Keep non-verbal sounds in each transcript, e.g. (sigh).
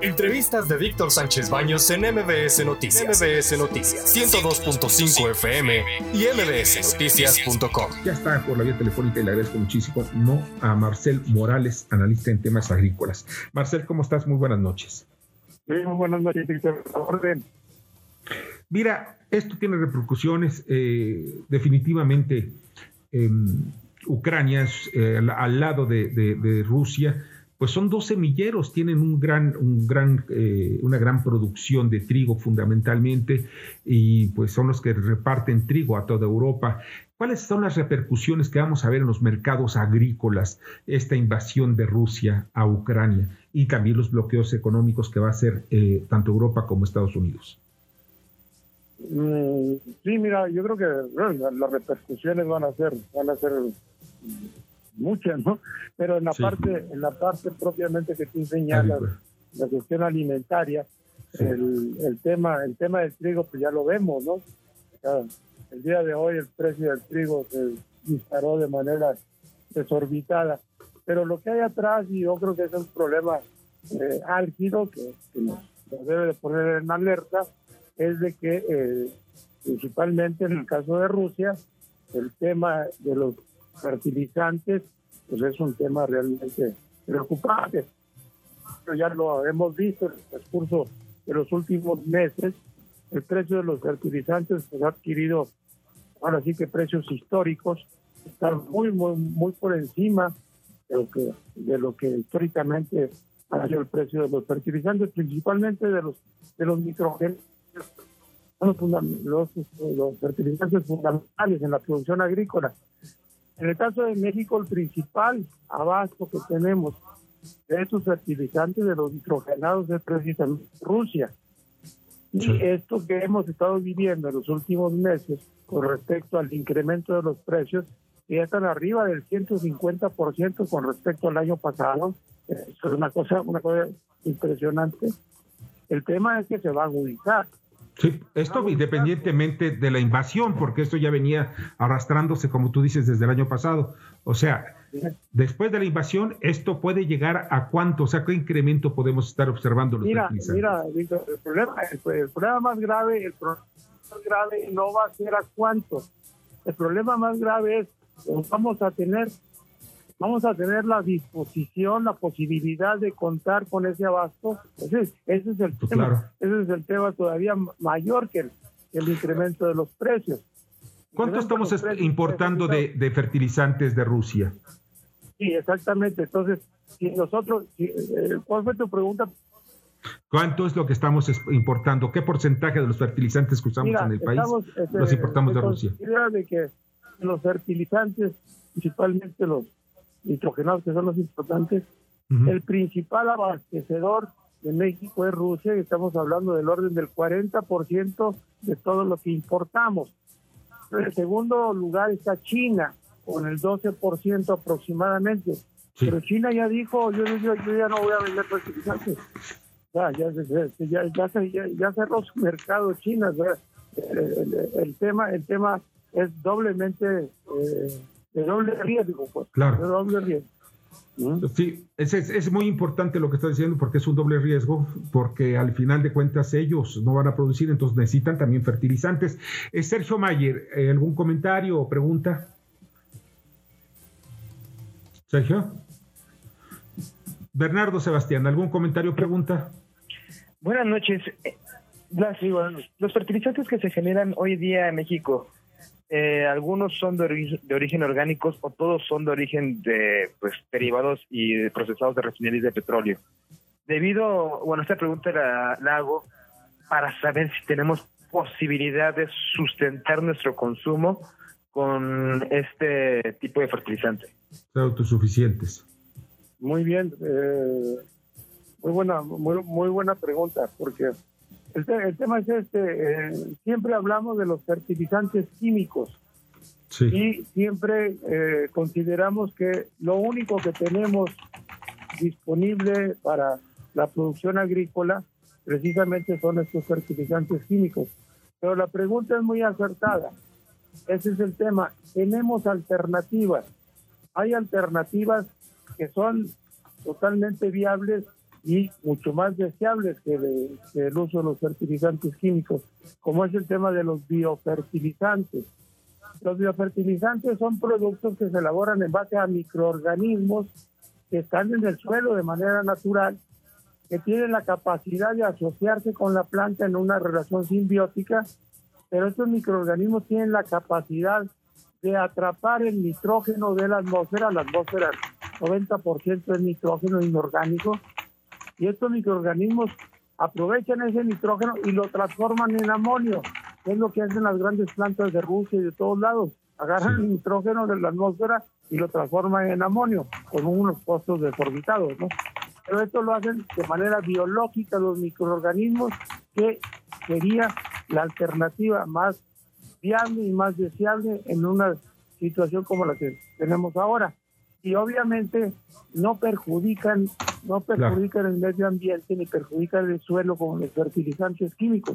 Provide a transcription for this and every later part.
Entrevistas de Víctor Sánchez Baños en MBS Noticias. MBS Noticias 102.5 FM y mbsnoticias.com. Ya está por la vía telefónica y le agradezco muchísimo no a Marcel Morales, analista en temas agrícolas. Marcel, ¿cómo estás? Muy buenas noches. muy buenas noches, Víctor. Orden. Mira, esto tiene repercusiones eh, definitivamente. Ucrania eh, al, lado de, Rusia, pues son dos semilleros, tienen un gran, un gran, eh, una gran producción de trigo fundamentalmente y pues son los que reparten trigo a toda Europa. ¿Cuáles son las repercusiones que vamos a ver en los mercados agrícolas esta invasión de Rusia a Ucrania y también los bloqueos económicos que va a hacer tanto Europa como Estados Unidos? Mm, sí, mira, yo creo que las repercusiones van a ser, van a ser muchas, ¿no? Pero en la parte, en la parte propiamente que tú señalas, la cuestión alimentaria, el, el, tema, el tema del trigo, pues ya lo vemos, ¿no? el día de hoy el precio del trigo se disparó de manera desorbitada. Pero lo que hay atrás, y yo creo que es un problema eh, álgido que, nos, nos, debe de poner en alerta, es de que eh, principalmente en el caso de Rusia, el tema de los fertilizantes, pues es un tema realmente preocupante. Pero ya lo hemos visto en el transcurso de los últimos meses, el precio de los fertilizantes pues, ha adquirido, ahora sí que precios históricos, están muy, muy, muy por encima de lo que, de lo que históricamente ha sido el precio de los fertilizantes, principalmente de los, de los nitrógenos los, los, fertilizantes fundamentales en la producción agrícola. En el caso de México, el principal abasto que tenemos de estos fertilizantes, de los nitrogenados, es precisamente Rusia. Y esto que hemos estado viviendo en los últimos meses con respecto al incremento de los precios, que ya están arriba del 150% con respecto al año pasado, es una cosa, una cosa impresionante. El tema es que se va a agudizar. Sí, esto independientemente de la invasión, porque esto ya venía arrastrándose, como tú dices, desde el año pasado. O sea, después de la invasión, ¿esto puede llegar a cuánto? O sea, ¿qué incremento podemos estar observando? mira, mira, Víctor, el problema, el, problema más grave, el problema más grave no va a ser a cuánto. El problema más grave es, vamos a tener vamos a tener la disposición, la posibilidad de contar con ese abasto. Ese, ese es el pues tema, ese es el tema todavía mayor que el, incremento de los precios. ¿Cuánto estamos importando de, fertilizantes de Rusia? Sí, exactamente. Entonces, si nosotros, eh, ¿cuál fue tu pregunta? ¿Cuánto es lo que estamos importando? ¿Qué porcentaje de los fertilizantes que usamos en el país este, los importamos de Rusia? de que los fertilizantes, principalmente los nitrogenados, que son los importantes. El principal abastecedor de México es Rusia, y estamos hablando del orden del 40% de todo lo que importamos. En el segundo lugar está China, con el 12% aproximadamente. Pero China ya dijo, yo, yo, ya no voy a vender fertilizantes. Ya, ya, ya, ya, ya, cerró su mercado China. El, tema, el tema es doblemente eh, de doble riesgo, pues. Claro. De doble riesgo. ¿Mm? Sí, es, es, muy importante lo que está diciendo porque es un doble riesgo, porque al final de cuentas ellos no van a producir, entonces necesitan también fertilizantes. Eh, Sergio Mayer, eh, ¿algún comentario o pregunta? Sergio. Bernardo Sebastián, ¿algún comentario o pregunta? Buenas noches. Eh, los fertilizantes que se generan hoy día en México, eh, algunos son de, de, origen orgánicos o todos son de origen de pues, derivados y procesados de refinerías de petróleo. Debido, bueno, esta pregunta la, hago para saber si tenemos posibilidad de sustentar nuestro consumo con este tipo de fertilizante. Autosuficientes. Muy bien, eh, muy buena, muy, muy buena pregunta, porque el, tema es este, eh, siempre hablamos de los fertilizantes químicos y siempre eh, consideramos que lo único que tenemos disponible para la producción agrícola precisamente son estos fertilizantes químicos. Pero la pregunta es muy acertada. Ese es el tema. Tenemos alternativas. Hay alternativas que son totalmente viables y mucho más deseables que, el uso de los fertilizantes químicos, como es el tema de los biofertilizantes. Los biofertilizantes son productos que se elaboran en base a microorganismos que están en el suelo de manera natural, que tienen la capacidad de asociarse con la planta en una relación simbiótica, pero estos microorganismos tienen la capacidad de atrapar el nitrógeno de la atmósfera, la atmósfera 90% es nitrógeno inorgánico, y estos microorganismos aprovechan ese nitrógeno y lo transforman en amonio, es lo que hacen las grandes plantas de Rusia y de todos lados. Agarran el nitrógeno de la atmósfera y lo transforman en amonio, con unos costos desorbitados, ¿no? Pero esto lo hacen de manera biológica los microorganismos, que sería la alternativa más viable y más deseable en una situación como la que tenemos ahora. Y obviamente no perjudican, no perjudican el medio ambiente ni perjudican el suelo como los fertilizantes químicos.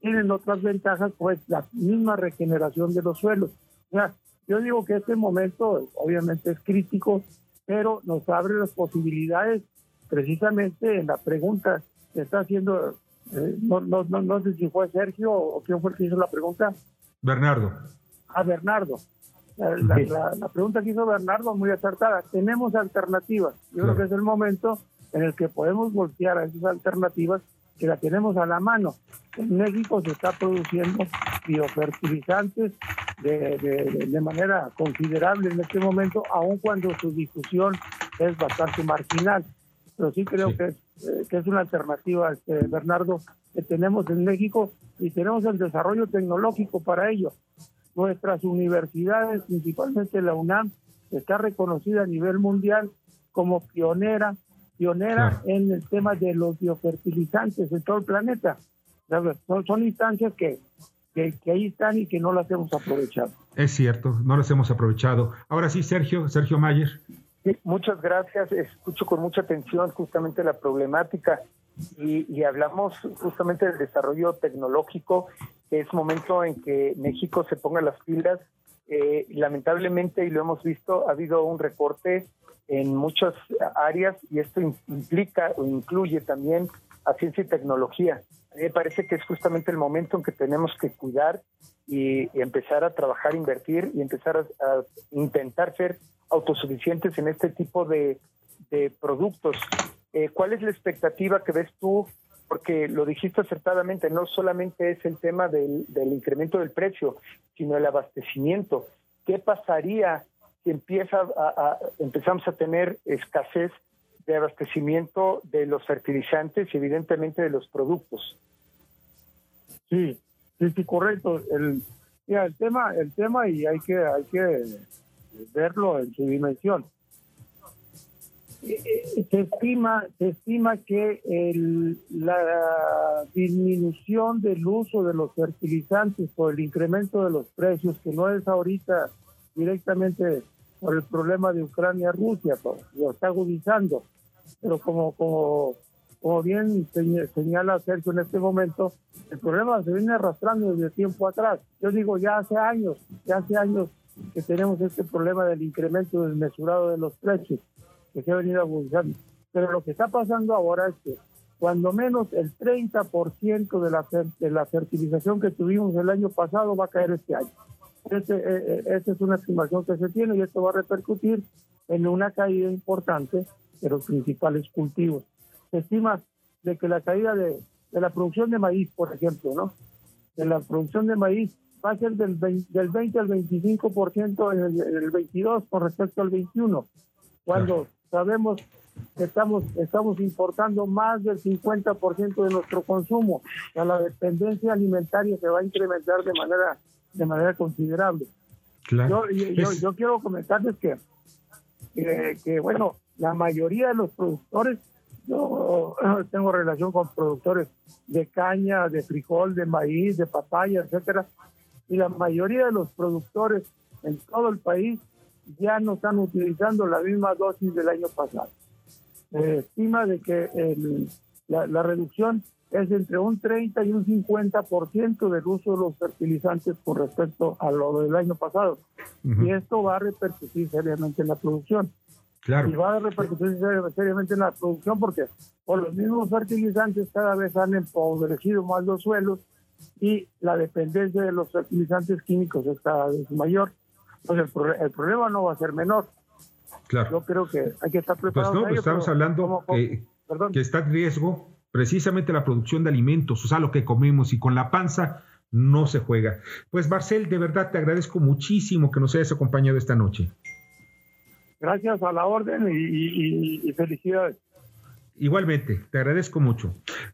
Tienen otras ventajas, pues la misma regeneración de los suelos. O sea, yo digo que este momento obviamente es crítico, pero nos abre las posibilidades precisamente en la pregunta que está haciendo, eh, no, no, no, no sé si fue Sergio o quién fue el que hizo la pregunta, Bernardo. A Bernardo. La, pregunta que hizo Bernardo muy acertada. Tenemos alternativas. Yo creo que es el momento en el que podemos voltear a esas alternativas que la tenemos a la mano. En México se está produciendo biofertilizantes de, de, manera considerable en este momento, aun cuando su difusión es bastante marginal. Pero sí creo Que, es, eh, que es una alternativa, este, Bernardo, que tenemos en México y tenemos el desarrollo tecnológico para ello. Nuestras universidades, principalmente la UNAM, está reconocida a nivel mundial como pionera, pionera en el tema de los biofertilizantes en todo el planeta. Son, son instancias que, que, que, ahí están y que no las hemos aprovechado. Es cierto, no las hemos aprovechado. Ahora sí, Sergio, Sergio Mayer. Sí, muchas gracias. Escucho con mucha atención justamente la problemática y, hablamos justamente del desarrollo tecnológico, es momento en que México se ponga las pilas. Eh, lamentablemente, y lo hemos visto, ha habido un recorte en muchas áreas y esto implica o incluye también a ciencia y tecnología. me parece que es justamente el momento en que tenemos que cuidar y, empezar a trabajar, invertir y empezar a, intentar ser autosuficientes en este tipo de, de productos eh, ¿Cuál es la expectativa que ves tú? Porque lo dijiste acertadamente, no solamente es el tema del, incremento del precio, sino el abastecimiento. ¿Qué pasaría si empieza a, empezamos a tener escasez de abastecimiento de los fertilizantes y evidentemente de los productos? Sí, sí, sí, correcto. El, el tema, el tema y hay que, hay que verlo en su dimensión se estima, se estima que el, la disminución del uso de los fertilizantes por el incremento de los precios, que no es ahorita directamente por el problema de Ucrania-Rusia, lo está agudizando, pero como, como, como bien señala Sergio en este momento, el problema se viene arrastrando desde tiempo atrás. Yo digo, ya hace años, ya hace años que tenemos este problema del incremento desmesurado de los precios que se ha venido abusando. Pero lo que está pasando ahora es que cuando menos el 30% de la, de la fertilización que tuvimos el año pasado va a caer este año. Esta eh, eh, es una estimación que se tiene y esto va a repercutir en una caída importante de los principales cultivos. Se estima de que la caída de, de la producción de maíz, por ejemplo, ¿no? De la producción de maíz va a ser del 20, del 20 al 25% en el, en el 22 con respecto al 21, cuando sabemos que estamos, estamos importando más del 50% de nuestro consumo. O la dependencia alimentaria se va a incrementar de manera, de manera considerable. Yo, yo, quiero comentarles que, que, bueno, la mayoría de los productores, yo (clears throat) tengo relación con productores de caña, de frijol, de maíz, de papaya, etcétera, y la mayoría de los productores en todo el país ya no están utilizando la misma dosis del año pasado. Se estima de que la, reducción es entre un 30 y un 50% del uso de los fertilizantes con respecto a lo del año pasado. Y esto va a repercutir seriamente en la producción. Y va a repercutir seriamente en la producción porque por los mismos fertilizantes cada vez han empobrecido más los suelos y la dependencia de los fertilizantes químicos es cada vez mayor. Entonces el, problema no va a ser menor. Claro. Yo creo que hay que estar preparados. Pues no, pues estamos hablando que, que está en riesgo precisamente la producción de alimentos, o sea, lo que comemos y con la panza no se juega. Pues Marcel, de verdad te agradezco muchísimo que nos hayas acompañado esta noche. Gracias a la orden y, felicidades. Igualmente, te agradezco mucho.